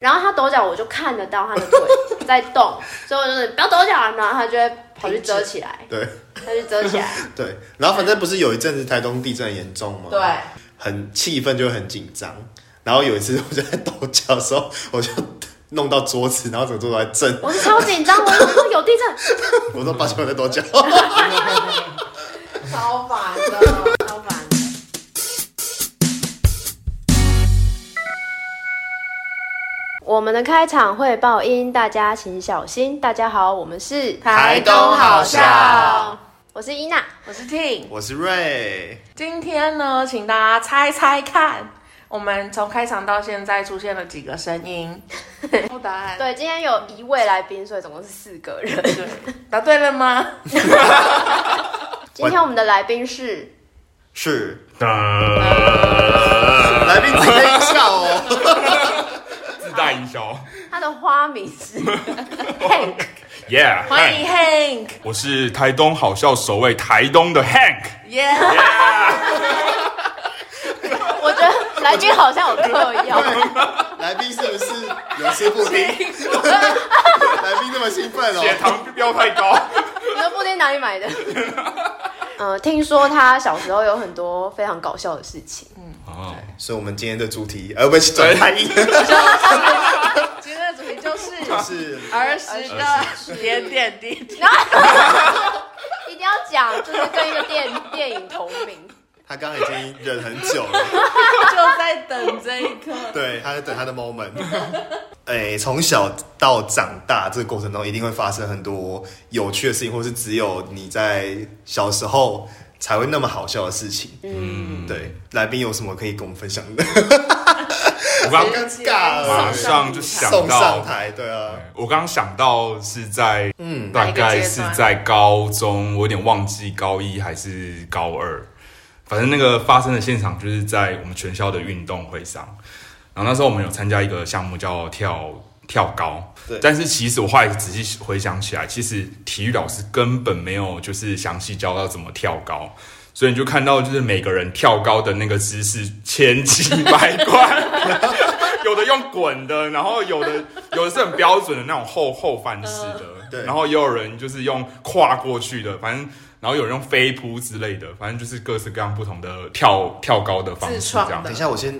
然后他抖脚，我就看得到他的腿在动，所以我就是不要抖脚，然后他就会跑去遮起来，对他就遮起来。对，然后反正不是有一阵子台东地震很严重吗？对，很气氛就很紧张。然后有一次我就在抖脚的时候，我就弄到桌子，然后整个桌子在震。我是超紧张，我说有地震，我说抱歉，我在抖脚。超烦的。我们的开场会爆音，大家请小心。大家好，我们是台东好笑，我是伊娜。我是 Ting。我是瑞，今天呢，请大家猜猜看，我们从开场到现在出现了几个声音？不答案。对，今天有一位来宾，所以总共是四个人。对，答对了吗？今天我们的来宾是 是哒，来宾自己笑哦。自带营销他的花名是 Hank，，Yeah，欢迎 Hank。我是台东好笑首位台东的 Hank，耶！我觉得来宾好像有嗑药。来宾是不是有吃布丁？来宾那么兴奋哦血哦。糖飙太高，你的布丁哪里买的？呃，听说他小时候有很多非常搞笑的事情。哦，所以，我们今天的主题，而，不是转太硬，今天的主题就是就是儿时的点点滴滴。一定要讲，就是跟一个电电影同名。他刚刚已经忍很久了。就在等这一刻。对，他在等他的 moment。哎，从小到长大这个过程中，一定会发生很多有趣的事情，或是只有你在小时候才会那么好笑的事情。嗯，对，来宾有什么可以跟我们分享的？我刚好尴尬马，上就想到，台，对啊，我刚刚想到是在嗯，大概是在高中，我有点忘记高一还是高二，反正那个发生的现场就是在我们全校的运动会上，然后那时候我们有参加一个项目叫跳跳高，对。但是其实我后来仔细回想起来，其实体育老师根本没有就是详细教到怎么跳高。所以你就看到，就是每个人跳高的那个姿势千奇百怪，有的用滚的，然后有的有的是很标准的那种后后翻式的，对。然后也有人就是用跨过去的，反正然后有人用飞扑之类的，反正就是各式各样不同的跳跳高的方式这样。等一。下，我先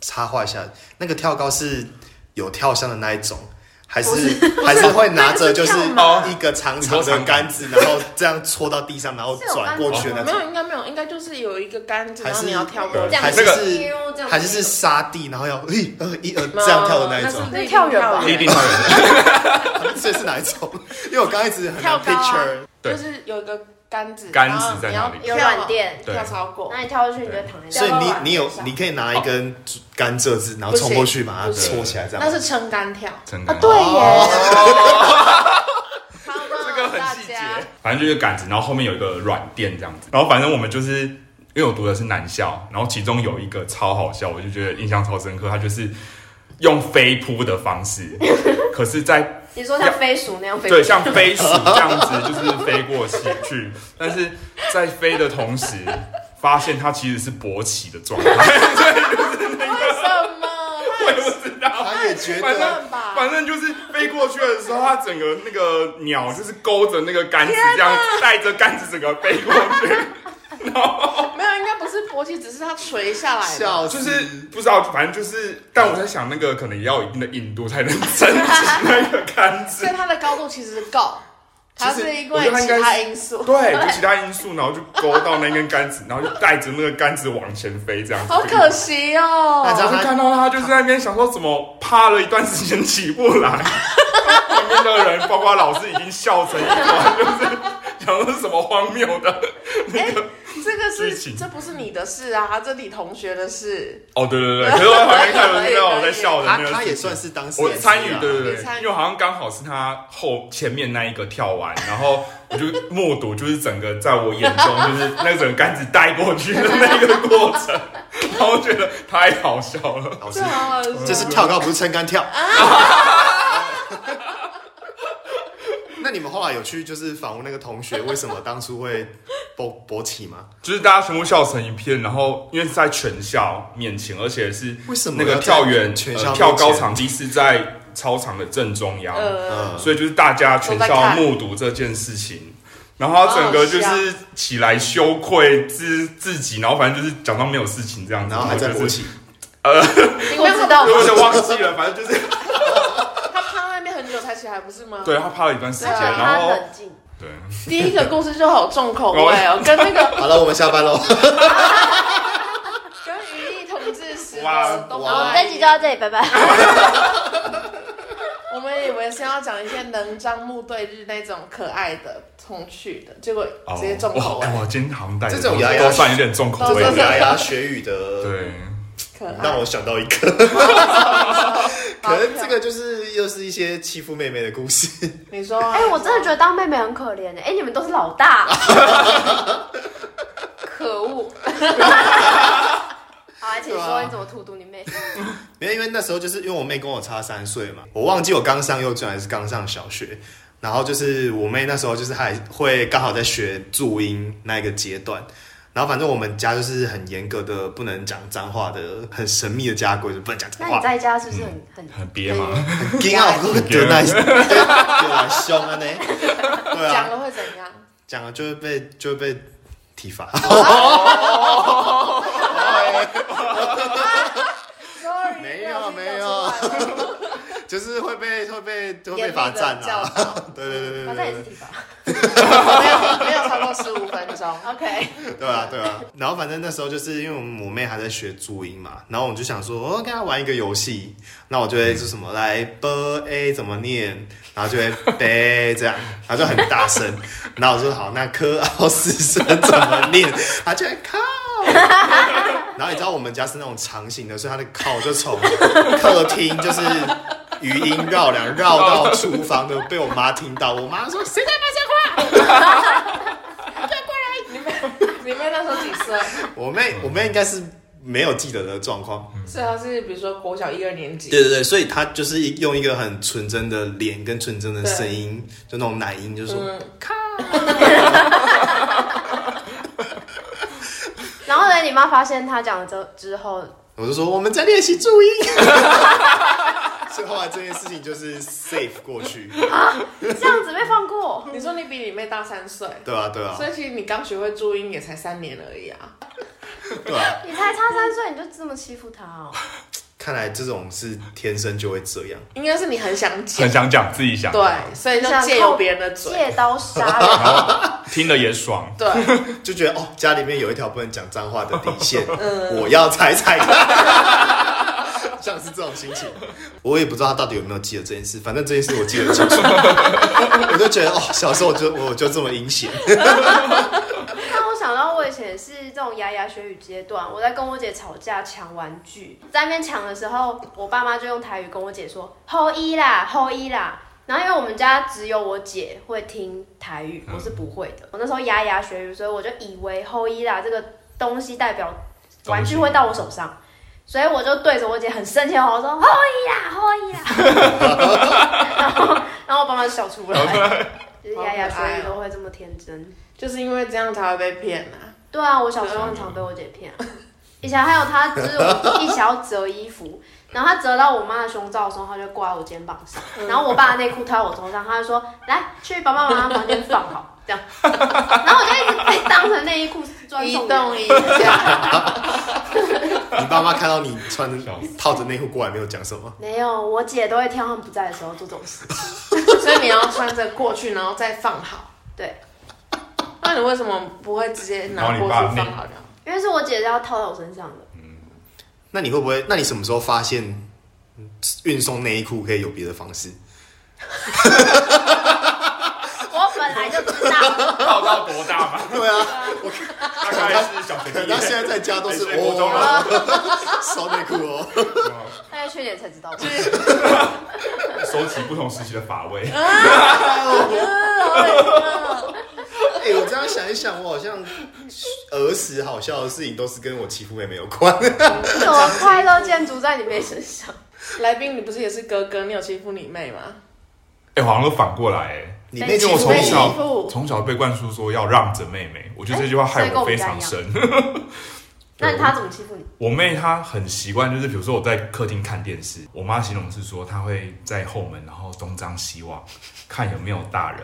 插话一下，那个跳高是有跳箱的那一种。还是还是会拿着就是吗一个长长的杆子，然后这样戳到地上，然后转过去的那种。没有，应该没有，应该就是有一个杆子，还是然后你要跳过。去这样。还是那个是还是是沙地，然后要一呃一呃这样跳的那一种，那是跳远吧。一定跳远，所以是哪一种？因为我刚刚一直很难跳高啊。picture，对。就是有一个杆子，杆子然后你要在哪里？有软垫跳超过。那。你跳过去，你就躺在所以。你你有你可以拿一根甘蔗枝，然后冲过去把它不行戳起来，这样。那是撑杆跳，真的啊，对耶，这个很细节，反正就是杆子，然后后面有一个软垫这样子，然后反正我们就是因为我读的是男校，然后其中有一个超好笑，我就觉得印象超深刻，他就是用飞扑的方式，可是在你说像飞鼠那样飞？对像 飞鼠这样子就是飞过去去，但是在飞的同时，发现它其实是勃起的状态，对，就是那个什么？我也不知道。他也觉反得正反正就是飞过去的时候，它整个那个鸟就是勾着那个杆子，这样带着杆子整个飞过去，然后没有，是勃起，只是它垂下来的。笑就是不知道，反正就是，但我在想，那个可能也要有一定的硬度才能撑起那个杆子 所以。它的高度其实够，它是因为其我觉得它应该是他因素。对，就其他因素，然后就勾到那根杆子，然后就带着那个杆子往前飞，这样子。好可惜哦那这样我就看到他就是在那边想说怎么趴了一段时间起不来，旁边的人包括老师已经笑成一团，就是想说什么荒谬的那个。这个是这不是你的事啊，这你同学的事。哦，对对对，可是我旁边看 到我在笑的他那个事情，他也算是当时我参与，对对对，参与因为好像刚好是他后前面那一个跳完，然后我就目睹，就是整个在我眼中 就是那整个杆子带过去的那个过程，然后觉得太好笑了。好笑这是跳高不是撑杆跳。那你们后来有去就是访问那个同学，为什么当初会勃勃起吗？就是大家全部笑成一片，然后因为是在全校面前，而且是为什么那个跳远全校呃跳高前场地是在操场的正中央，呃，嗯，所以就是大家全校目睹这件事情，然后他整个就是起来羞愧自自己，然后反正就是假装没有事情这样子，然后还在勃就是起，我知道我有点忘记了，反正就是边很久才起来，不是吗？对他趴了一段时间，对啊然后他冷静。对，第一个故事就好重口味哦，跟那个好了，我们下班喽。跟余力同志时哇我们。这集就到这里，拜拜。我们以为先要讲一些能张目对日那种可爱的、童趣的，结果哦直接重口味哇，哇今天好像带的这种牙牙都算有点重口味都是的，牙牙学语的，，对，可爱。让我想到一个，可能这个就是又是一些欺负妹妹的故事。你说啊，哎、我真的觉得当妹妹很可怜的。哎、你们都是老大，可恶。好，来，请说你怎么荼毒你妹？没有，因为那时候就是因为我妹跟我差三岁嘛，我忘记我刚上幼稚园还是刚上小学。然后就是我妹那时候就是还会刚好在学注音那一个阶段，然后反正我们家就是很严格的不能讲脏话的，很神秘的家规，就不能讲脏话。那你在家是不是很很很憋嘛，很惊啊，我得那对啊，凶啊呢，对讲啊，了会怎样？讲了就会被就会被体罚。Sorry，没有听没有就是会被会被就会被罚站教啊，导。对对对反对对。正也是体罚。没有没有超过十五分钟。OK，对啊对啊。然后反正那时候就是因为我们我妹还在学注音嘛，然后我们就想说，哦，跟她玩一个游戏，那我就会是什么来 b a 怎么念，然后就会 b 这样，然后就很大声，然后我说好，那科奥斯声怎么念，她就会靠。然后你知道我们家是那种长形的，所以他的靠就从客厅就是余音绕梁绕到厨房的，被我妈听到。我妈说谁在骂脏话？你妹你妹那时候几岁？我妹我妹应该是没有记得的状况。所以她是比如说国小一二年级。对对对，所以她就是用一个很纯真的脸跟纯真的声音，就那种奶音，就说嗯，然后呢，你妈发现他讲了之之后，我就说我们在练习注音。所以后来这件事情就是 safe 过去，啊这样子被放过，你说你比你妹大三岁，对啊对啊所以其实你刚学会注音也才三年而已啊。对啊，你才差三岁你就这么欺负她哦？看来这种是天生就会这样。应该是你很想讲。很，想讲自己想，对，所以就借由别人的嘴，借刀杀人，听了也爽，对，就觉得哦，家里面有一条不能讲脏话的底线，嗯。我要踩踩看，像是这种心情。我也不知道他到底有没有记得这件事，反正这件事我记得很清楚。我就觉得哦，小时候我就我就这么阴险，以前是这种牙牙学语阶段，我在跟我姐吵架抢玩具，在那边抢的时候，我爸妈就用台语跟我姐说“后一啦，后一啦”。然后因为我们家只有我姐会听台语，我是不会的。我那时候牙牙学语，所以我就以为“后一啦”这个东西代表玩具会到我手上，所以我就对着我姐很生气的吼说“后一啦，后一啦”，然后然后我爸妈就笑出来，就是牙牙学语都会这么天真。就是因为这样才会被骗啊。对啊，我小时候很常被我姐骗、啊。以前还有她，就是我一起要折衣服，然后她折到我妈的胸罩的时候，她就挂在我肩膀上，然后我爸的内裤套在我头上，她就说：“来，去爸爸妈妈房间放好。”这样，然后我就一直被当成内衣裤专一送人。动一下，你爸妈看到你穿着套着内裤过来，没有讲什么。没有，我姐都会挑他们不在的时候做这种事。所以你要穿着过去，然后再放好。对，那你为什么不会直接拿过去放好这样？因为是我姐姐要套在我身上的。那你会不会？那你什么时候发现嗯运送内衣裤可以有别的方式？我本来就知道，套到多大嘛？对啊，大概是小学可能他现在在家都是国中了哦，烧内裤哦。大概去年才知道。收集不同时期的法味。哎、我这样想一想，我好像儿时好笑的事情都是跟我欺负妹妹有关。什么快乐建筑在你妹身上？来宾，你不是也是哥哥？你有欺负你妹吗？哎、好像都反过来哎。你妹我从小负从小被灌输说要让着妹妹，我觉得这句话害我非常深。那他怎么欺负你？我妹她很习惯，就是比如说我在客厅看电视，我妈形容是说她会在后门，然后东张西望，看有没有大人，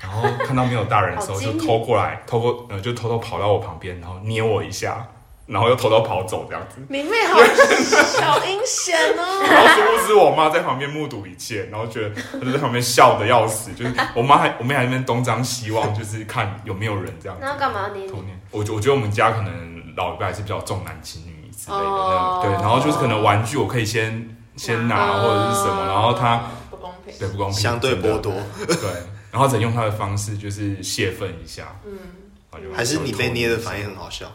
然后看到没有大人的时候就偷过来，偷过呃就偷偷跑到我旁边，然后捏我一下，然后又偷偷跑走这样子。明妹好小阴险哦。然后殊不知我妈在旁边目睹一切，然后觉得她就在旁边笑的要死，就是我妈还我妹还在那边东张西望，就是看有没有人这样子。那干嘛要捏你？偷捏。我觉我觉得我们家可能老一辈还是比较重男轻女之类的，对，然后就是可能玩具我可以先先拿或者是什么，然后他不公平。对不公平，相对剥夺，对，然后再用他的方式就是泄愤一下，嗯，还是你被捏的反应，很好笑？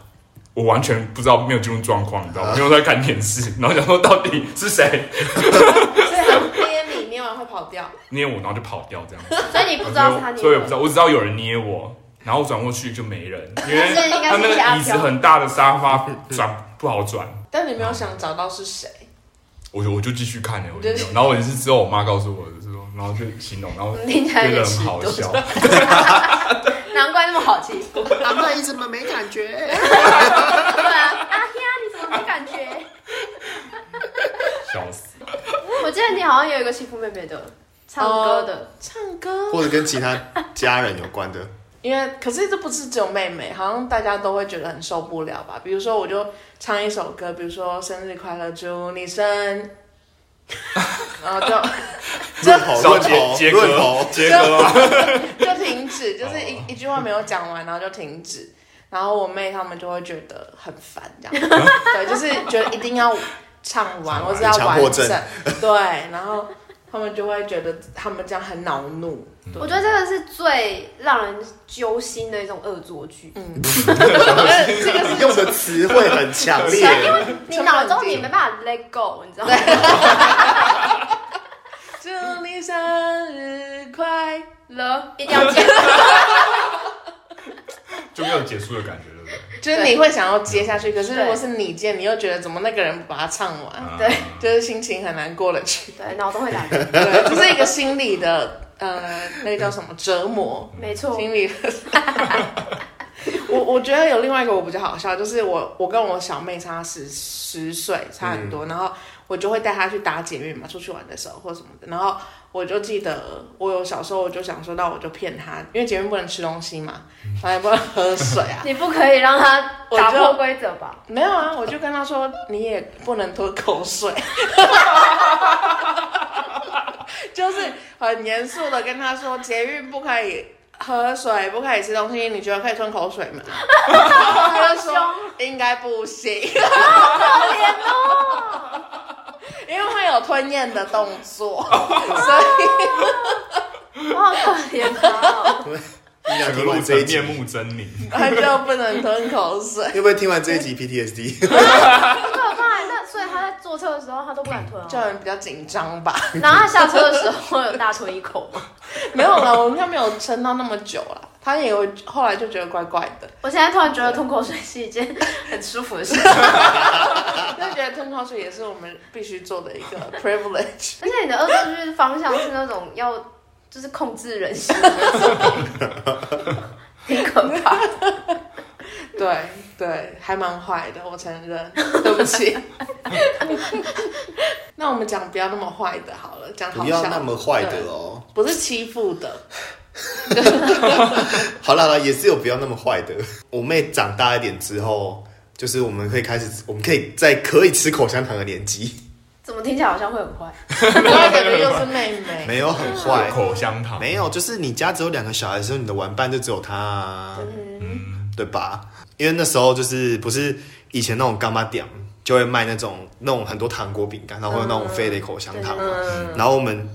我完全不知道没有进入状况，你知道吗？因为我在看电视，然后想说到底是谁所以他 捏你，捏完会跑掉。捏我，然后就跑掉这样子，所以你不知道是他捏的。所以我不知道，我只知道有人捏我。然后我转过去就没人，因为他那是阿个椅子很大的沙发转不好转，但你没有想找到是谁，我就我就继续看了，我就没有然后我也是之后我妈告诉我的，是说，然后就形容，然后听起来觉得有好笑。难怪那么好欺负。阿妈你怎么没感觉？对啊，阿呀，你怎么没感觉？笑死！我记得你好像有一个欺负妹妹的，唱歌的。唱歌。或者跟其他家人有关的？因为可是这不是只有妹妹，好像大家都会觉得很受不了吧？比如说，我就唱一首歌，比如说生日快乐，祝你生，然 后就 论头小论头？就停止，就是一、哦一句话没有讲完，然后就停止。然后我妹他们就会觉得很烦，这样，对，就是觉得一定要唱完，或是要完整，对，然后他们就会觉得他们这样很恼怒，我觉得这个是最让人揪心的一种恶作剧。嗯，这个用的词汇很强烈。因为你脑中你没办法 let go，你知道吗？祝你生日快乐，一定要结束。就没有结束的感觉，对不对？就是你会想要接下去，可是如果是你接，你又觉得怎么那个人不把它唱完，啊对就是心情很难过了去。对，脑中会打结。对，这是一个心理的呃，那个叫什么折磨，没错，心理。我我觉得有另外一个我比较好笑，就是我我跟我小妹差十十岁，差很多，然后我就会带她去打捷运嘛，出去玩的时候或什么的，然后我就记得我有小时候我就想说，那我就骗她，因为捷运不能吃东西嘛，然后也不能喝水啊，你不可以让她打破规则吧？没有啊，我就跟她说，你也不能吞口水。就是很严肃的跟他说，捷运不可以喝水，不可以吃东西，你觉得可以吞口水吗？然后她就说应该不行，好可怜哦，因为会有吞咽的动作，所以我 好可怜他哦。你想整个路听完这一面目狰狞。他就不能吞口水。会不会听完这一集 PTSD？坐车的时候，他都不敢吞哦。就很比较紧张吧，然后他下车的时候有大吞一口吗？没有啦，我应该没有撑到那么久了。他也有后来就觉得怪怪的，我现在突然觉得吞口水是一件很舒服的事情，就觉得吞口水也是我们必须做的一个 privilege。而且你的恶作剧方向是那种要就是控制人心挺可怕。对对，还蛮坏的，我承认，对不起。那我们讲不要那么坏的好了，讲好不要那么坏的哦。不是欺负的，好了好了，也是有不要那么坏的。我妹长大一点之后，就是我们可以开始，我们可以在可以吃口香糖的年纪，怎么听起来好像会很坏？感觉又是妹妹，没有很坏，口香糖没有，就是你家只有两个小孩的时候，你的玩伴就只有他、啊，嗯，对吧？因为那时候就是不是以前那种干妈店就会卖那种那种很多糖果饼干，然后会有那种飞雷口香糖嘛，嗯，然后我们，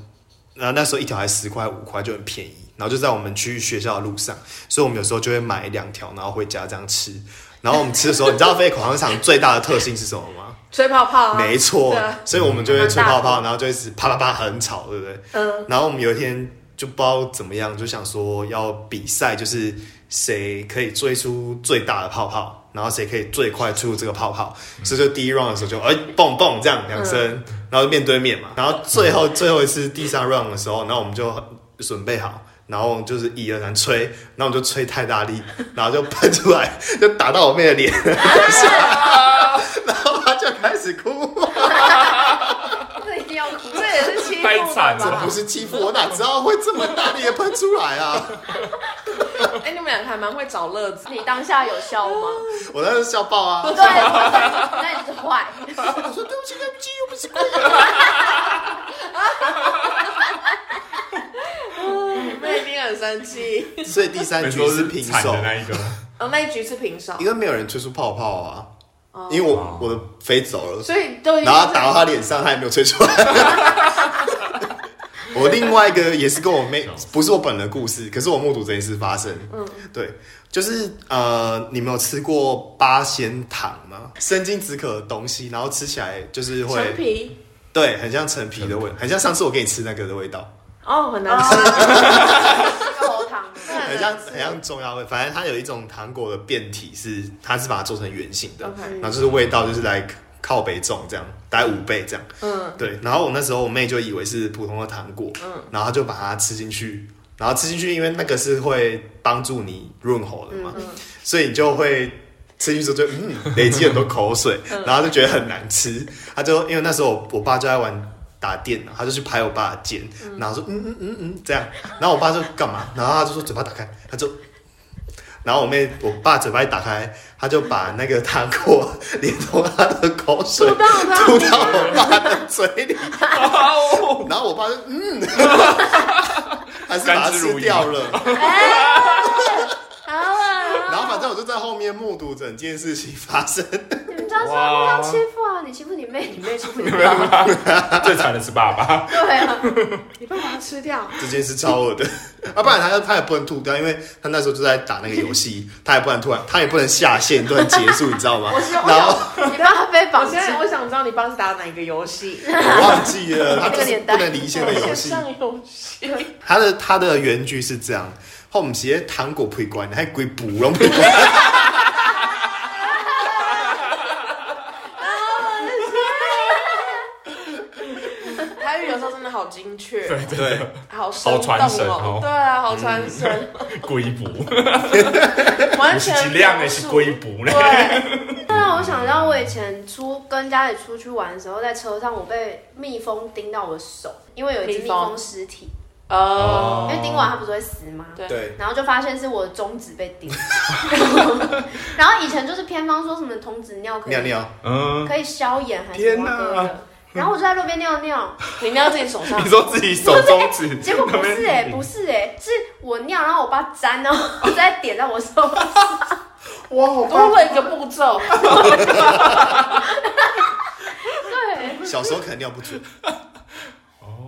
然后那时候一条还十块五块就很便宜，然后就在我们去学校的路上，所以我们有时候就会买两条，然后回家这样吃。然后我们吃的时候，你知道飞口香糖最大的特性是什么吗？吹泡泡、啊，没错所以我们就会吹泡泡，然后就一直啪啪啪很吵，对不对？嗯，然后我们有一天就不知道怎么样，就想说要比赛，就是谁可以追出最大的泡泡，然后谁可以最快出这个泡泡，所以就第一 round 的时候就哎蹦蹦这样两声，然后就面对面嘛，然后最后最后一次第三 round 的时候，然后我们就准备好。然后就是一二三吹，然后我就吹太大力，然后就喷出来，就打到我妹的脸，然后她就开始哭。这一定要哭，这也是欺负太惨了的吧不？是欺负我，哪知道会这么大力的喷出来啊！哎，你们两个还蛮会找乐子。你当下有笑吗？我当时笑爆啊！对，那你是坏。我说对不起，对不起，又不是故意的。你们一定很生气。所以第三局是是平手那一个，哦，那一局是平手，因为没有人吹出泡泡啊，因为我我的飞走了，所以都然后打到他脸上，他也没有吹出来。我另外一个也是跟我妹，不是我本人的故事，可是我目睹这件事发生。嗯，对，就是呃，你们有吃过八仙糖吗？生津止渴的东西，然后吃起来就是会陈会，皮对，很像陈皮的味，很像上次我给你吃那个的味道，哦，很难吃。肉糖，很像很像中药味。反正它有一种糖果的变体是，它是把它做成圆形的然后就是味道就是来靠北重这样，大概五倍这样。嗯，对，然后我那时候我妹就以为是普通的糖果，嗯，然后她就把它吃进去，然后吃进去，因为那个是会帮助你润喉的嘛，所以你就会吃进去之后就嗯 累积很多口水，然后就觉得很难吃。他就因为那时候我我爸就在玩打电脑，他就去拍我爸的肩，然后说嗯嗯嗯嗯这样，然后我爸就干嘛？然后他就说嘴巴打开，他就。然后我妹，我爸嘴巴一打开，他就把那个糖果 连同他的口水吐到他吐到我爸的嘴里，然后我爸就嗯，还是把它吃掉了。好啊，然后反正我就在后面目睹整件事情发生。你们家是互相欺负啊？你欺负你妹，你妹欺负你爸，最惨的是爸爸。对啊，你爸把它吃掉，这件事超恶的，啊，不然他他也不能吐掉，因为他那时候就在打那个游戏，他也不能突然，他也不能下线，不能结束，你知道吗？然后你爸被我绑架现，在我想知道你爸是打哪一个游戏？我忘记了，他就是那个年代不能离线的游戏。上游戏。他的他的原句是这样：后面写糖果配关，还鬼补拢配关。台语有时候真的好精确，对，好生好传神哦。哦。对啊，好传神，龟补，不是完全尽量的是龟补。呢。对，对啊，我想到我以前出跟家里出去玩的时候，在车上我被蜜蜂叮到我的手，因为有一只蜜蜜蜂蜂尸体，呃，因为叮完它不是会死吗？对。对，然后就发现是我的中指被叮，然后以前就是偏方说什么童子尿可以尿尿，嗯，可以消炎还是什么哪的，然后我就在路边尿尿，你尿自己手上。你，说自己手中指，结果不是哎、不是哎、是我尿，然后我爸沾，然后再点在我手上，哇，好多了一个步骤。对，小时候可能尿不准，哦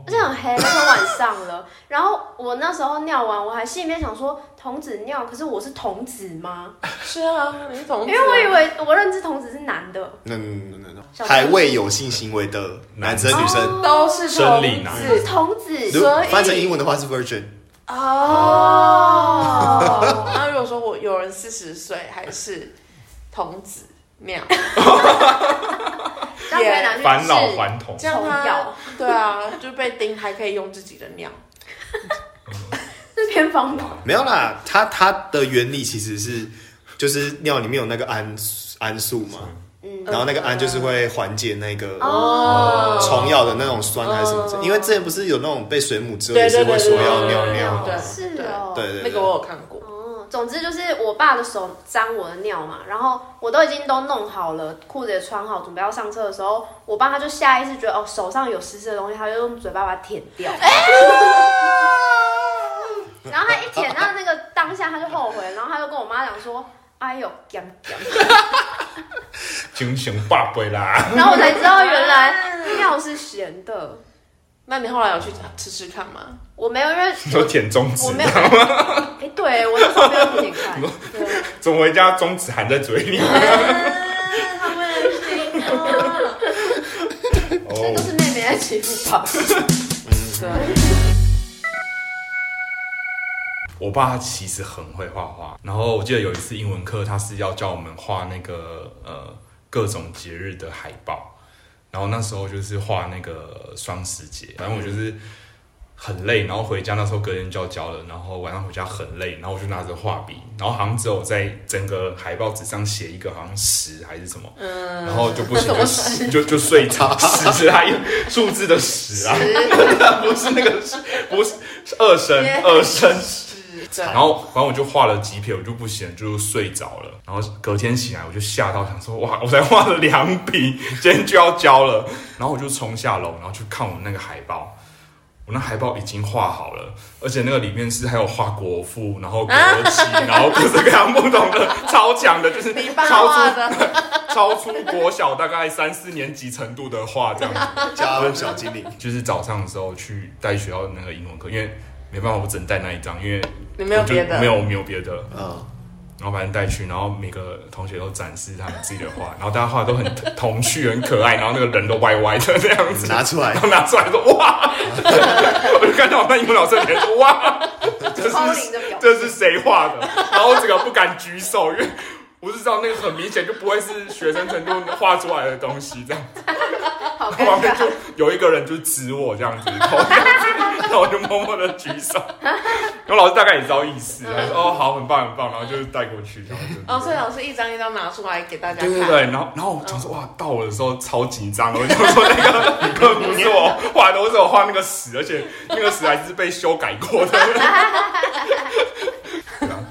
而且很黑，那时候晚上了，然后我那时候尿完，我还心里面想说童子尿，可是我是童子吗？是啊，你是童子啊因为我以为我认知童子是男的，那那那那还未有性行为的男生女生，都是生理男是童子童子，如所以翻成英文的话是 virgin。哦。那如果说我有人四十岁还是童子尿，这样可以拿去返老还童。这。样他虫药对啊，就被叮还可以用自己的尿。是偏方吗？没有啦，它它的原理其实是就是尿里面有那个氨氨素嘛，嗯，然后那个氨就是会缓解那个哦。虫药的那种酸还是什么因为之前不是有那种被水母蛰对也是会说要尿尿，对是哦，对对对，那个我有看过。哦，总之就是我爸的手沾我的尿嘛，然后我都已经都弄好了，裤子也穿好，准备要上车的时候，我爸他就下意识觉得哦手上有湿湿的东西，他就用嘴巴把它舔掉。然后他一舔到那个当下，他就后悔，然后他就跟我妈讲说：“哎呦，干干。精神爸爸啦，”然后我才知道原来尿是咸的。那你后来有去吃吃看吗？我没有，因为 你说舔中指我，没有。哎、对我那时候没有舔舔看。对，怎么回家中指含在嘴里？他们心啊，这哦都，是妹妹在欺负爸。对，我我爸其实很会画画，然后我记得有一次英文课，他是要叫我们画那个呃各种节日的海报，然后那时候就是画那个双十节，反正我就是很累，然后回家那时候隔天就要交了，然后晚上回家很累，然后我就拿着画笔，然后好像只有在整个海报纸上写一个好像十还是什么，嗯，然后就不行就就就睡着，十是它数字的十啊，不是那个十，不是是二声 二声。对，然后反正我就画了几撇，我就不行，就睡着了。然后隔天醒来，我就吓到，想说哇，我才画了两笔，今天就要交了。然后我就冲下楼，然后去看我那个海报。我那海报已经画好了，而且那个里面是还有画国父，然后国旗，然后各式各样不同的，超强的，就是超出的，超出国小大概三四年级程度的画这样子。加入小精灵，就是早上的时候去带学校的那个英文课，因为没办法，我只能带那一张，因为你没有别的，没有没有别的。嗯，然后反正带去，然后每个同学都展示他们自己的画，然后大家画的都很童趣、很可爱，然后那个人都歪歪的这样子，拿出来。然，后拿出来说哇，我就看到我那英文老师脸说哇，这是这是谁画的？然后我整个不敢举手，因为我是知道那个很明显就不会是学生程度画出来的东西，这样子。旁边就。有一个人就指我这样子，然后 我就默默的举手，然后老师大概也知道意思，他说哦好，很棒很棒，然后就带过去，然后所以老师一张一张拿出来给大家看。对对对，然后然后我想说哇，到我的时候超紧张的，我就说那个根本 不是我画的，我只有画那个屎，而且那个屎还是被修改过的。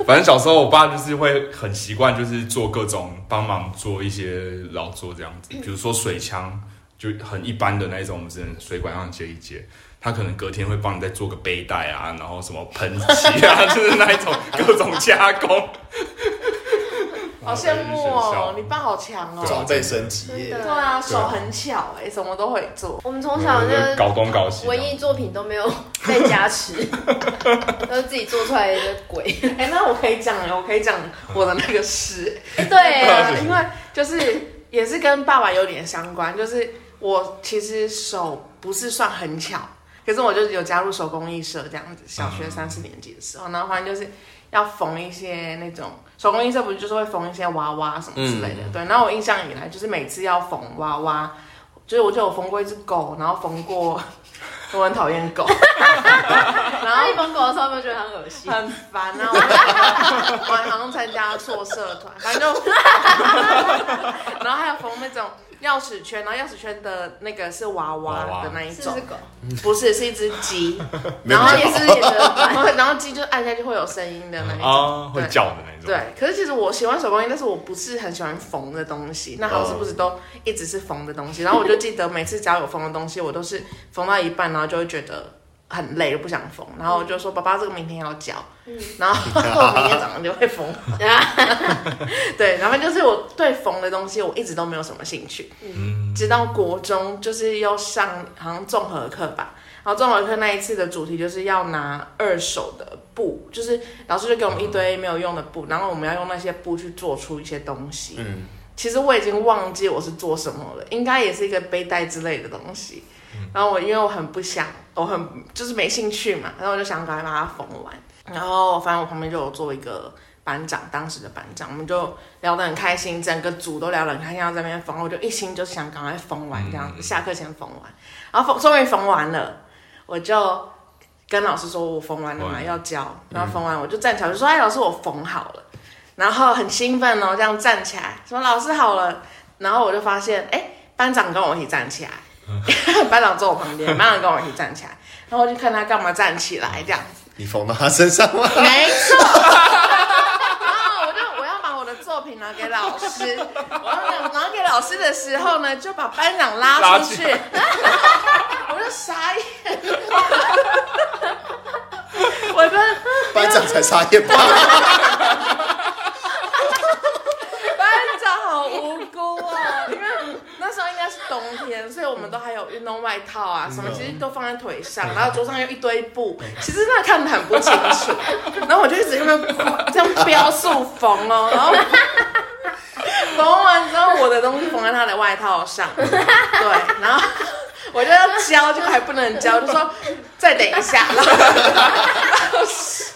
反正小时候我爸就是会很习惯，就是做各种帮忙做一些劳作这样子，比如说水枪，就很一般的那种，我们只能水管上接一接。他可能隔天会帮你再做个背带啊，然后什么喷漆啊，就是那一种各种加工。好羡慕哦，你爸好强哦。装备升级耶对啊，手很巧哎，什么都会做。我们从小就搞东搞西，文艺作品都没有 被加持，都是自己做出来的鬼。哎，那我可以讲了，我可以讲我的那个诗。对啊，因为就是也是跟爸爸有点相关，就是我其实手不是算很巧，可是我就有加入手工艺社这样子，小学三四年级的时候，然后反正就是要缝一些那种手工艺社，不是就是会缝一些娃娃什么之类的，对。然后我印象以来就是每次要缝娃娃，就是我就有缝过一只狗，然后缝过，我很讨厌狗，然后一封狗的时候，有没有觉得很恶心？很烦啊！我我好像参加错社团，反正就，然后还有缝那种钥匙圈，然后钥匙圈的那个是娃娃娃娃。的那一种。是不是，狗？不是是一只鸡，没有然后也是也的，然后 然后鸡就按下去会有声音的那一种，啊，会对叫的那种。对，可是其实我喜欢手工艺，但是我不是很喜欢缝的东西。那好是不是都一直是缝的东西，然后我就记得每次只要有缝的东西，我都是缝到一半，然后就会觉得很累，就不想缝。然后我就说：“爸爸，这个明天要交。” 然后我明天早上就会缝。对，然后就是我对缝的东西，我一直都没有什么兴趣。嗯，直到国中，就是要上好像综合课吧，然后综合课那一次的主题就是要拿二手的布，就是老师就给我们一堆没有用的布，然后我们要用那些布去做出一些东西。嗯，其实我已经忘记我是做什么了，应该也是一个背带之类的东西。然后我因为我很不想，我很就是没兴趣嘛，然后我就想赶快把它缝完。然后反正我旁边就有做一个班长，当时的班长，我们就聊得很开心，整个组都聊得很开心，要在那边缝，我就一心就想赶快缝完这样子，下课前缝完。然后缝终于缝完了，我就跟老师说我缝完了嘛，要交。然后缝完我就站起来就说：“哎，老师我缝好了。”然后很兴奋哦，这样站起来说：“老师好了。”然后我就发现，哎，班长跟我一起站起来，班长坐我旁边，班长跟我一起站起来，然后我就看他干嘛站起来这样子。你缝到他身上吗？没错。然后我就我要把我的作品拿给老师，我要拿给老师的时候呢，就把班长拉出去，我就傻眼。我跟班长才傻眼吧？班长好无辜啊，因为那时候应该是冬天，所以我们都还有运动外套啊什么，其实都放在腿上，然后桌上有一堆布，其实那看得很不清楚。然后我就一直在那边这样标速缝哦，然后缝完之后，我的东西缝在他的外套上，对，然后我就要交，就还不能交，就说再等一下，然后老师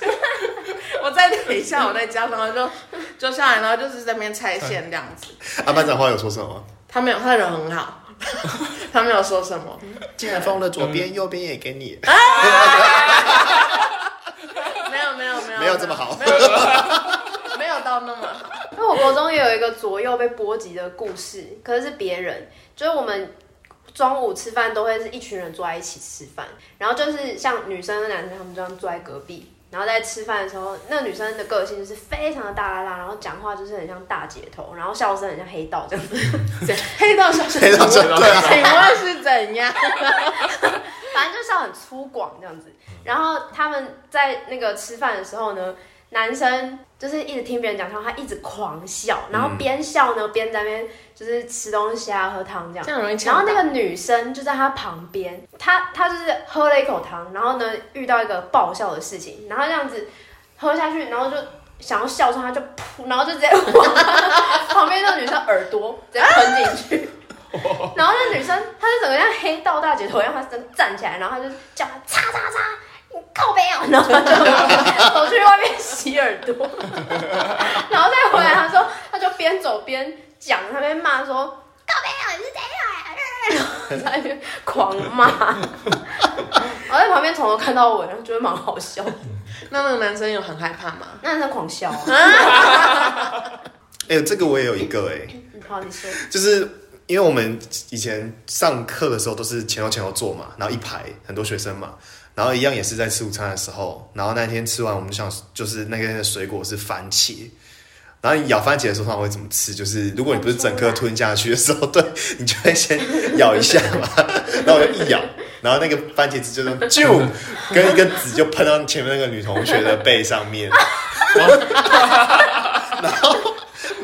再等一下，我在家，然后就就下来，然后就是在那边拆线这样子。啊，班长话有说什么？他没有，他人很好，他没有说什么。竟然封了左边，右边也给你，没有没有没有。没有这么好。没有没有到那么好。因为我国中也有一个左右被波及的故事，可是是别人，就是我们中午吃饭都会是一群人坐在一起吃饭，然后就是像女生跟男生他们这样坐在隔壁，然后在吃饭的时候，那女生的个性就是非常的大啦啦，然后讲话就是很像大姐头，然后笑声很像黑道这样子，黑道小黑道小对啊请问是怎样？反正就是很粗犷这样子。然后他们在那个吃饭的时候呢，男生就是一直听别人讲话，他一直狂笑，然后边笑呢边在那边就是吃东西啊、喝汤这样这。样容易然。后那个女生就在他旁边，他他就是喝了一口汤，然后呢遇到一个爆笑的事情，然后这样子喝下去，然后就想要笑出来，她就噗，然后就直接 往 旁边那个女生耳朵直接喷进去。然后那女生，她就整个像黑道大姐头一样，她真站起来，然后她就叫她擦擦擦，你靠背啊，然后她就 走去外面洗耳朵，然后再回来，他说，他就边走边讲，他边骂说靠背啊，你是怎样啊？然后在那边狂骂，我在旁边从头看到尾，然后觉得蛮好笑，那那个男生有很害怕吗？那在狂笑啊。哎、这个我也有一个哎、嗯好，你说，就是因为我们以前上课的时候都是前后前后坐嘛，然后一排很多学生嘛，然后一样也是在吃午餐的时候，然后那天吃完我们想就是那个水果是番茄。然后你咬番茄的时候，他会怎么吃？就是如果你不是整颗吞下去的时候，对你就会先咬一下嘛。然后我就一咬，然后那个番茄汁就这就跟一个纸就喷到前面那个女同学的背上面，然后然后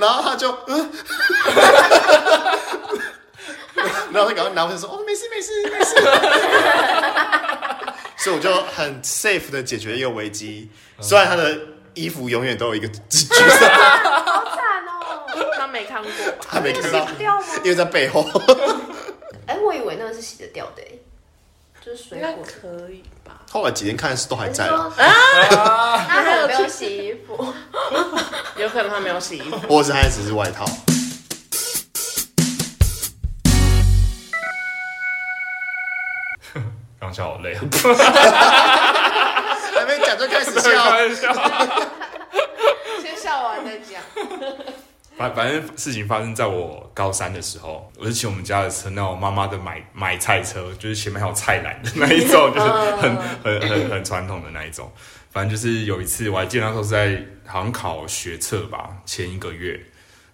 然后他就嗯，然后他赶快拿回去说：“哦，没事没事没事。”所以我就很 safe 的解决一个危机。虽然他的衣服永远都有一个橘色，好惨哦，他没看过？他没看到洗不，掉吗？因为在背后。哎、我以为那个是洗得掉的、欸，就是水果。可以吧？后来几天看是都还在还是了，说那还有没有洗衣服？有可能他没有洗衣服。或者是他只是外套。刚笑好累啊，还没讲就开始开笑，玩笑。先笑完再讲。反反正事情发生在我高三的时候，我是骑我们家的车，那我妈妈的买买菜车，就是前面还有菜篮的那一种，就是很很很很传统的那一种。反正就是有一次，我还记得那时候是在好像考学测吧，前一个月，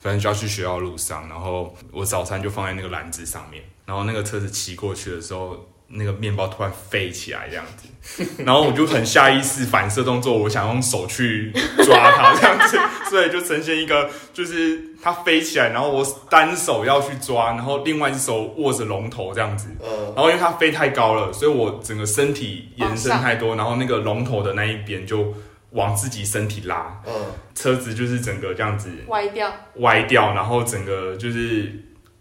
反正就要去学校路上，然后我早餐就放在那个篮子上面，然后那个车子骑过去的时候，那个面包突然飞起来这样子，然后我就很下意识反射动作，我想用手去抓它这样子，所以就呈现一个就是它飞起来，然后我单手要去抓，然后另外一只手握着龙头这样子，嗯，然后因为它飞太高了，所以我整个身体延伸太多，然后那个龙头的那一边就往自己身体拉，嗯，车子就是整个这样子歪掉，歪掉，然后整个就是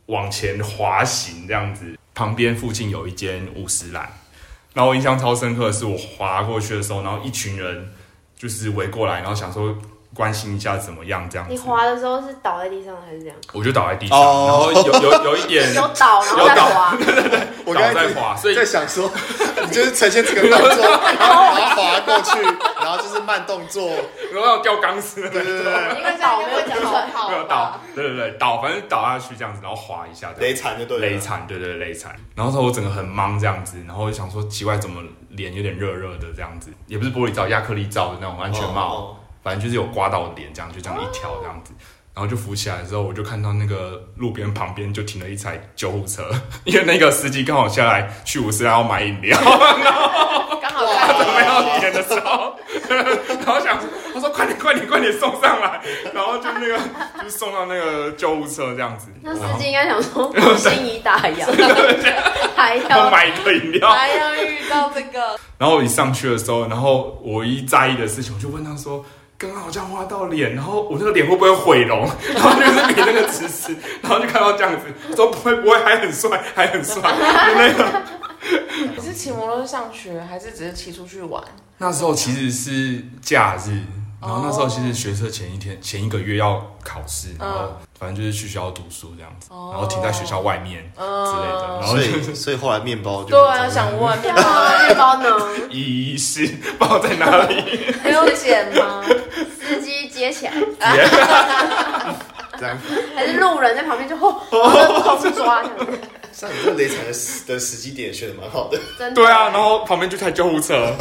往前滑行这样子。旁边附近有一间五十栏，然后我印象超深刻的是，我滑过去的时候，然后一群人就是围过来，然后想说关心一下怎么样这样你，滑的时候是倒在地上还是这样？我就倒在地上，哦然后有有有一点 有倒，然后再滑。我 倒刚才在滑，所以在想说，你就是呈现这个动作，然后滑过去，然后就是慢动作，然后要掉钢丝对对种。对，因为倒没有讲很。好没有倒，对对对，倒，反正倒下去这样子，然后滑一下这样子，雷惨就对了，雷惨，对对对雷惨。然后说我整个很懵这样子，然后我就想说奇怪，怎么脸有点热热的这样子，也不是玻璃罩，亚克力罩的那种安全帽，哦反正就是有刮到脸，这样就这样一条这样子。然后就扶起来之后，我就看到那个路边旁边就停了一台救护车，因为那个司机刚好下来去五十要买饮料，刚好在准备要点的时候，然后想我说快点快点快点送上来，然后就那个就送到那个救护车这样子，那。司机应该想说，我心已打烊，还要 要买一个饮料，还要遇到这个，然后我一上去的时候，然后我一在意的事情，我就问他说：“刚刚好像画到脸，然后我那个脸会不会毁容？” 然后就是比那个姿势，然后就看到这样子，说不会不会，还很帅，还很帅。就那个你是骑摩托车上学，还是只是骑出去玩？那时候其实是假日，然后那时候其实学车前一天前一个月要考试，然后反正就是去学校读书这样子，然后停在学校外面之类的，然后所以所以后来面包就对啊，想问面包啊面包呢？一是不知道在哪里，没有剪吗？司机接起来，这样，还是路人在旁边就吼，然后就空抓像你这雷惨的时的时机点选的蛮好的。真的。对啊，然后旁边就开救护车，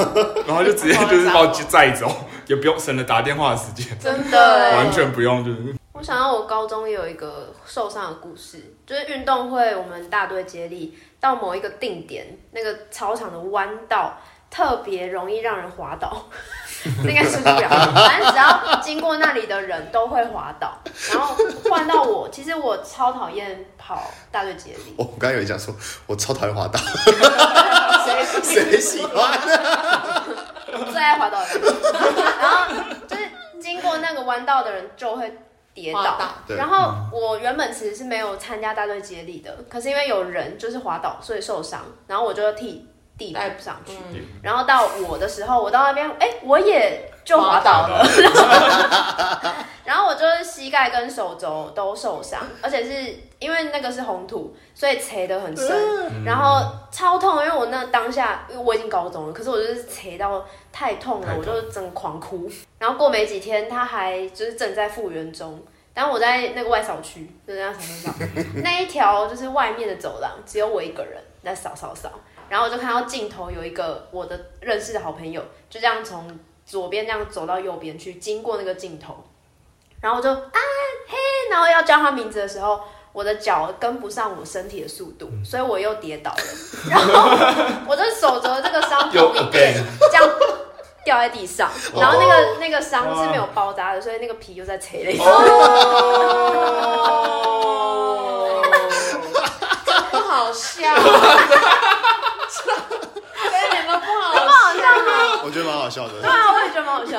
然后就直接就是把我载走，也不用省了打电话的时间，真的欸。完全不用就是我想到我高中也有一个受伤的故事，就是运动会我们大队接力到某一个定点，那个操场的弯道特别容易让人滑倒，应该是不了。反正只要经过那里的人都会滑倒，然后换到我，其实我超讨厌跑大队接力，我我刚刚有人讲说，我超讨厌滑倒，谁？谁喜欢？最爱滑倒的人，然后就是经过那个弯道的人就会跌倒然后我原本其实是没有参加大队接力的，可是因为有人就是滑倒，所以受伤，然后我就替弟扶上去。嗯然后到我的时候，我到那边，哎，我也就滑倒了。然后我就是膝盖跟手肘都受伤，而且是因为那个是红土，所以切得很深，然后超痛。因为我那当下，因为我已经高中了，可是我就是切到太痛了，痛我就整个狂哭。然后过没几天，他还就是正在复原中。但我在那个外扫区，就在那扫扫扫，那一条就是外面的走廊，只有我一个人在扫扫扫。然后我就看到尽头有一个我的认识的好朋友，就这样从左边这样走到右边去，经过那个镜头。然后我就啊嘿，然后要叫他名字的时候，我的脚跟不上我身体的速度，所以我又跌倒了。然后我的手肘这个伤又口一变这样掉在地上。然后那个那个伤是没有包扎的，所以那个皮又在扯了一下。好笑，跟你们不好不好笑吗？我觉得蛮好笑的。对啊，我也觉得蛮好笑，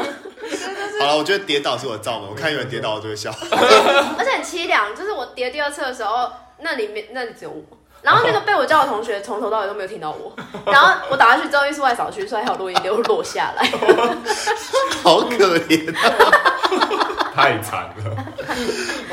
好了，我觉得跌倒是我的罩门，我看有人跌倒我就会笑。而且很凄凉。就是我跌第二次的时候，那里面那里只有我。然后那个被我叫的同学从头到尾都没有听到我，然后我打下去之后，因为是外扫区，所以还有录音流落下来。好可怜啊！太惨了。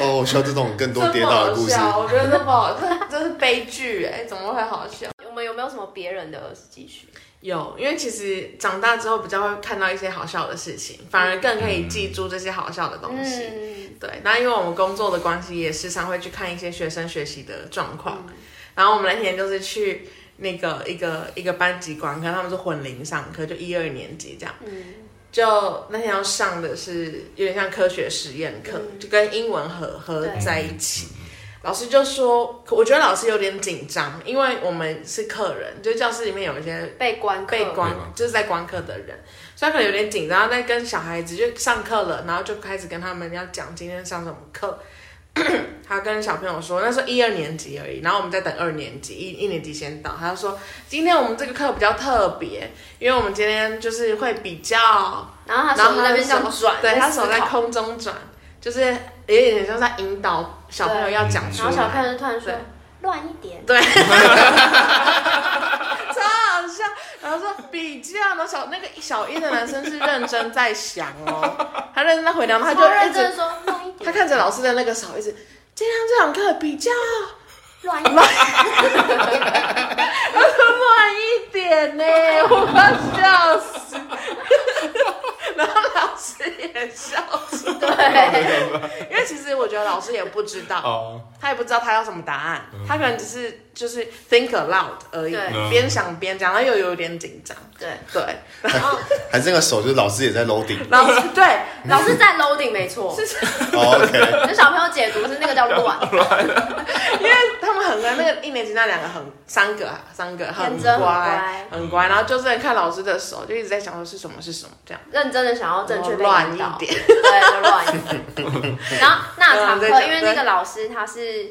哦，我需要这种更多跌倒的故事。我觉得这不好，这这是悲剧哎，怎么会好笑？我们有没有什么别人的儿时记叙？有，因为其实长大之后比较会看到一些好笑的事情，反而更可以记住这些好笑的东西。嗯，对，那因为我们工作的关系，也时常会去看一些学生学习的状况。然后我们那天就是去那个一个一个班级观看，他们是混龄上课，就一二年级这样。嗯就那天要上的是有点像科学实验课，嗯就跟英文合合在一起。老师就说，我觉得老师有点紧张，因为我们是客人，就教室里面有一些被关被关就是在观课的人，所以可能有点紧张，在跟小孩子就上课了，然后就开始跟他们要讲今天上什么课。他跟小朋友说，那时候一二年级而已，然后我们在等二年级，一一年级先到。他就说，今天我们这个课比较特别，因为我们今天就是会比较，然后他然后他手在那边这样转，对他手在，空中转，就是有点像在引导小朋友要讲出来。然后小朋友就突然说对。乱一点，对，超好笑。然后说比较，然后小那个小一的男生是认真在想哦，他认真在回答，他就超认一直真地说乱一点，他看着老师的那个手，一直今天这堂课比较乱一点，乱一点呢，我要笑死。然后老师也笑出来，对，因为其实我觉得老师也不知道，哦，他也不知道他要什么答案，他可能只是就是 think aloud 而已对，边想边讲，然后又有点紧张。对，对，然后还是那个手，就是老师也在 loading。老师 对，老师在 loading 没错，哦 OK，就小朋友解读是那个叫乱，因为他们很乖，那个一年级那两个很三个啊三个很乖。乖很乖，然后就是看老师的手，就一直在想说是什么是什么这样，认真的想要正确被乱一，点，对，就乱一点。然后那堂课，因为那个老师他是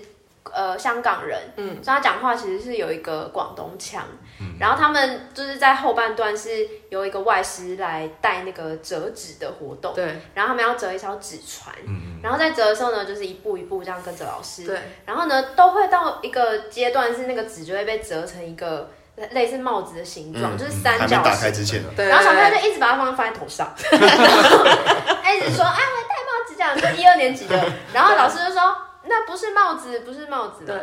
呃香港人，嗯。所以他讲话其实是有一个广东腔。嗯。然后他们就是在后半段是由一个外师来带那个折纸的活动，对。然后他们要折一条纸船，嗯然后在折的时候呢，就是一步一步这样跟着老师，对，然后呢都会到一个阶段是那个纸就会被折成一个类似帽子的形状，嗯就是嗯还没三角打开。之前，对，然后小朋友就一直把它放放在头上，他一直说：“哎，我戴帽子这样。”就一二年级的，然后老师就说：“那不是帽子，不是帽子。”对。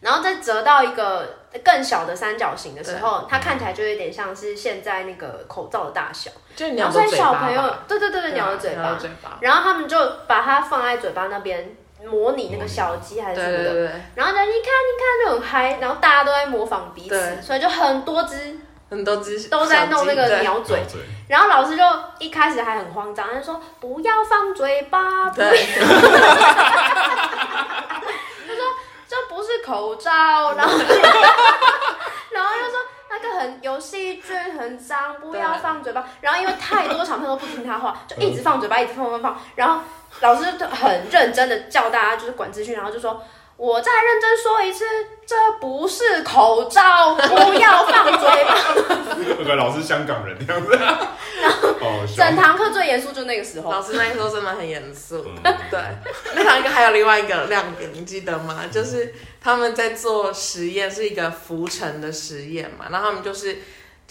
然后再折到一个更小的三角形的时候，它看起来就有点像是现在那个口罩的大小。就鸟的嘴巴小朋友，对对对对，鸟的嘴巴。嘴巴，然后他们就把它放在嘴巴那边模拟那个小鸡还是什么的，然后就你看你看就很嗨，然后大家都在模仿彼此，所以就很多只很多只都在弄那个鸟嘴。嘴，然后老师就一开始还很慌张，他就说不要放嘴巴，不对，这不是口罩，然后 然后就说那个很有细菌，很脏，不要放嘴巴。然后因为太多小朋友都不听他话，就一直放嘴巴，一直放放放。然后老师就很认真的叫大家就是管秩序，然后就说。我再认真说一次，这不是口罩，不要放嘴巴。那个老师香港人这样子，哦，整堂课最严肃就那个时候老，师那时候真的很严肃。嗯对，那堂课还有另外一个亮点，你记得吗？就是他们在做实验，是一个浮沉的实验嘛。然后他们就是，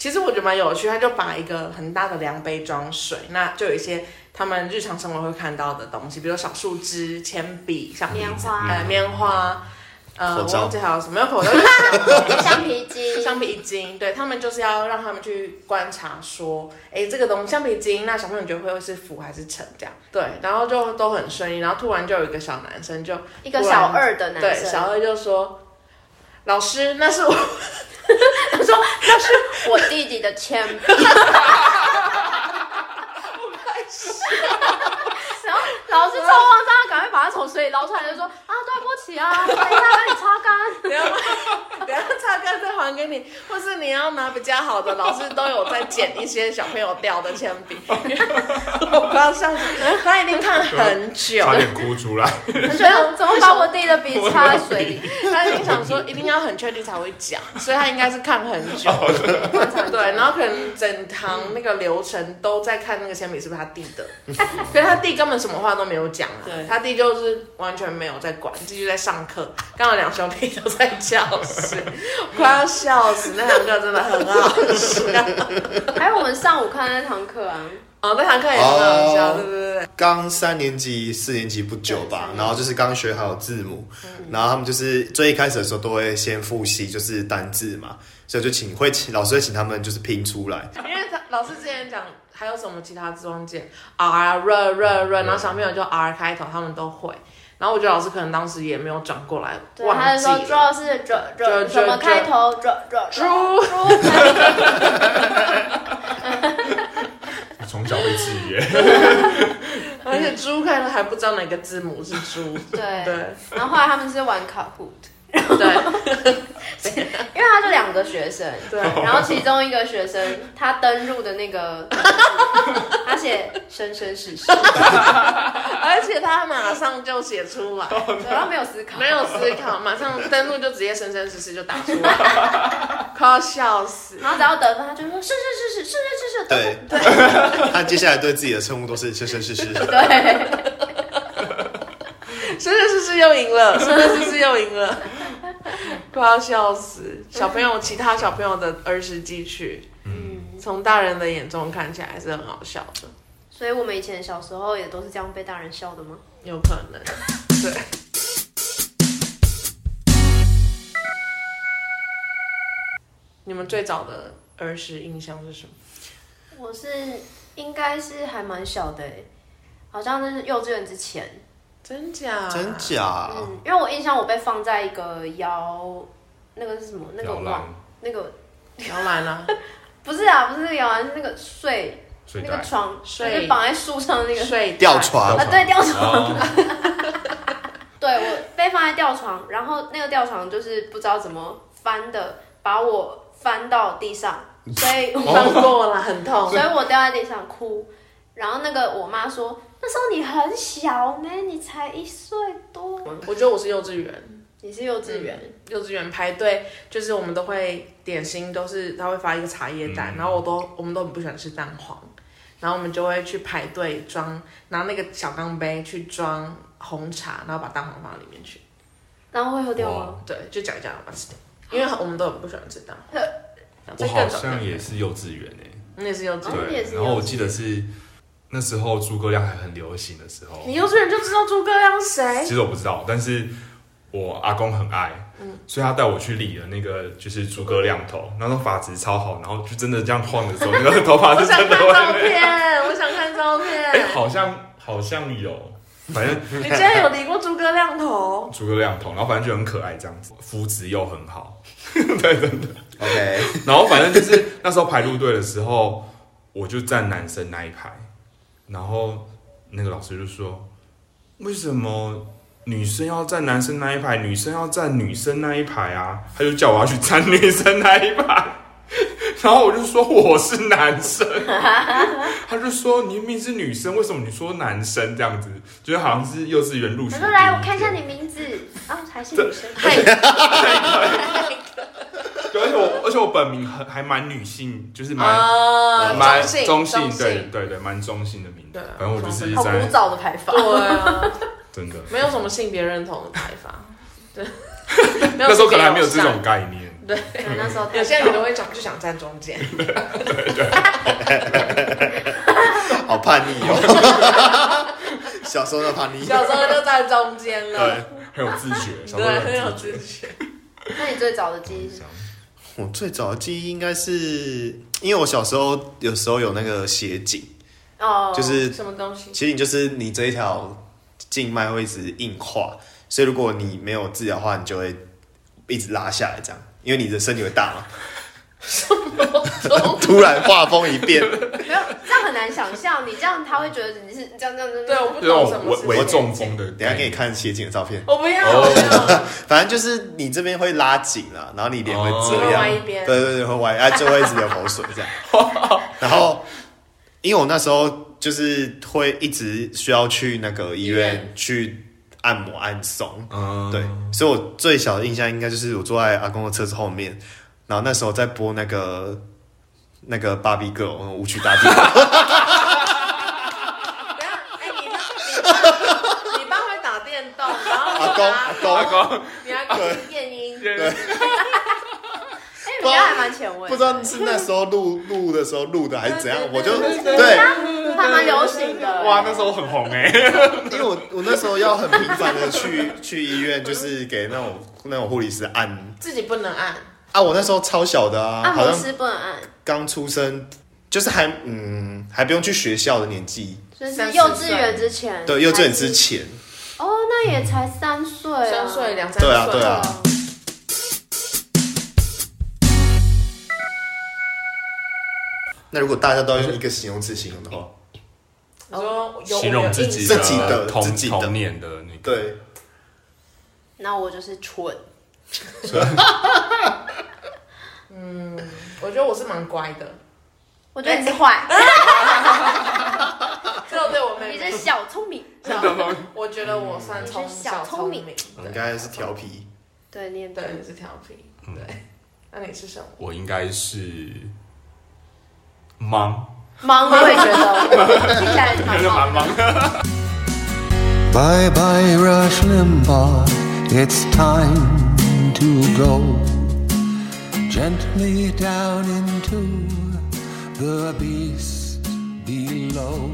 其实我觉得蛮有趣，他就把一个很大的量杯装水，那就有一些他们日常生活会看到的东西，比如小树枝、铅笔、橡棉花。呃，棉花，呃，我忘记还有什么，没有口罩，就是橡皮筋，橡皮筋，对他们就是要让他们去观察说，哎，这个东西橡皮筋，那小朋友觉得会是浮还是沉这样？对，然后就都很顺利，然后突然就有一个小男生就一个小二的男对生，小二就说，老师，那是我，他说那是我弟弟的铅笔。然后老师超慌张，赶快把他从水里捞出来，就说啊，对不起啊，等一下帮你擦干。等下等一下擦干再还给你，或是你要拿比较好的，老师都有在捡一些小朋友掉的铅笔。我不要笑死，他一定看很久差，点哭出来。他觉得怎么把我弟的笔插在水里？他一定想说一定要很确定才会讲，所以他应该是看很久。观察对，然后可能整堂那个流程都在看那个铅笔是不是他弟的，可是他弟根本什么话都没有讲啊对，他弟就是完全没有在管，继续在上课。刚好两兄弟都在教室，快要笑死，那堂课真的很好笑。还有我们上午看的那堂课啊，哦，那堂课也很好笑，哦对对对。刚三年级、四年级不久吧，然后就是刚学好字母，然后他们就是最一开始的时候都会先复习就是单字嘛，所以就请会请老师会请他们就是拼出来，因为他老师之前讲还有什么其他字忘记了 R R R R，然后小朋友就 R 开头，他们都会。然后我觉得老师可能当时也没有转过来，对，他忘记就说主。要是这这什么开头，这这猪 从小被制约，而且猪看了还不知道哪个字母是猪。对对。然后后来他们是玩卡对。因为他就两个学生，对，然后其中一个学生他登入的那个，他写生生世世，而且他马上就写出来，对。他没有思考，没有思考，马上登录就直接生生世世就打出来，快要笑死。然后只要得分，他就说是是是是是是是，对。对。他接下来对自己的称呼都是生生世世。对，生生世世又赢了，生生世世又赢了，快要笑死。小朋友，其他小朋友的儿时记趣，嗯，从大人的眼中看起来还是很好笑的，所以我们以前小时候也都是这样被大人笑的吗？有可能。对。你们最早的儿时印象是什么？我是应该是还蛮小的欸，好像是幼稚园之前，真假？真假？嗯，因为我印象我被放在一个摇，那个是什么？那个摇那个摇篮啊，不是啊，不是那个摇篮，是那个睡睡袋那个床，睡就是绑在树上的那个睡吊床啊，对，吊床。哦 对我被放在吊床，然后那个吊床就是不知道怎么翻的，把我翻到地上，所以我、翻过了，很痛所。以我掉在地上哭。然后那个我妈说，那时候你很小呢，你才一岁多。我觉得我是幼稚园，你是幼稚园，幼稚园排队，就是我们都会点心，都是他会发一个茶叶蛋，嗯。然后我都我们都很不喜欢吃蛋黄，然后我们就会去排队装，拿那个小钢杯去装红茶，然后把蛋黄放到里面去，然后会喝掉吗？对，就搅一搅把它吃掉，因为我们都很不喜欢吃蛋。我好像也是幼稚园诶、你也是幼稚哦园，然后我记得是那时候诸葛亮还很流行的时候，你幼稚园就知道诸葛亮是谁其？实我不知道，但是我阿公很爱，嗯所以他带我去理了那个就是诸葛亮头，然后发质超好，然后就真的这样晃的时候，那个头发我是真的。我想看照片，我想看照哎、片。好像好像有，反正你竟然有理过诸葛亮头？诸葛亮头，然后反正就很可爱这样子，肤质又很好，对对对。OK，然后反正就是那时候排路队的时候，我就站男生那一排，然后那个老师就说：“为什么女生要站男生那一排，女生要站女生那一排啊？”他就叫我要去站女生那一排，然后我就说我是男生，他就说你明明是女生，为什么你说男生？这样子？觉得好像是幼稚园入学说来，我看一下你名字，哦，还是女生。对，而且我而且我本名很还蛮女性，就是蛮。啊，蛮中性，中性，性对对对，蛮中性的名字。反正我就是好古在早的排法。对啊，真的，没有什么性别认同的排法。对，那时候可能还没有这种概念。善。对，那时候对，有些人可能会讲就想站中间。好叛逆哦，小时候的叛逆。小时候就站中间了对了，，很有自觉，小时候对，很有自自觉。那你最早的记忆是什么？我最早的记忆应该是，因为我小时候有时候有那个斜颈，哦，就是什么东西？斜颈就是你这一条静脉会一直硬化，所以如果你没有治疗的话，你就会一直拉下来这样，因为你的身体会大嘛。突然画风一变，样很难想象。你这样他会觉得你是这样这样这样。对，我不懂什么是微微斜中风的，等一下给你。看斜颈的照片。我不要，哦我不要。反正就是你这边会拉紧了，然后你脸会哦这样，会歪一边对对对，会歪，啊就会一直流口水这样。然后，因为我那时候就是会一直需要去那个医医院院去按摩按松，嗯，对，所以我最小的印象应该就是我坐在阿公的车子后面，然后那时候在播那个那个芭比 girl 舞曲大帝，等一下，哎，你爸会打电动，然后阿公阿公。阿公，你还搞电音，对。对，哎，你们家还蛮前卫，不知道是那时候录录的时候录的还是怎样，我就对，还蛮流行的。哇，那时候很红哎。因为我我那时候要很频繁的去 去医院，就是给那种那种护理师按。自己不能按，啊，我那时候超小的啊，按摩好像师不能按，刚出生，就是还嗯还不用去学校的年纪，就是幼稚园之前。对，幼稚园之。前，哦，那也才三岁啊。三岁两三岁，对啊对啊。那如果大家都用一个形容词形容的话，我说有形容自己自己的童自己的。童年的那个，对，那我就是蠢。嗯，我觉得我是蛮乖的，我觉得你是坏，只有对我妹妹你是，小聪明。我觉得我算聪你是小小聪聪明明，应对该是调皮，对，你也对，你是调皮，对。那你是什么？我应该是忙，忙，我也觉得，听起来 蛮忙。忙。Bye bye, Rush Limbaugh. It's time to go gently down into the beast below.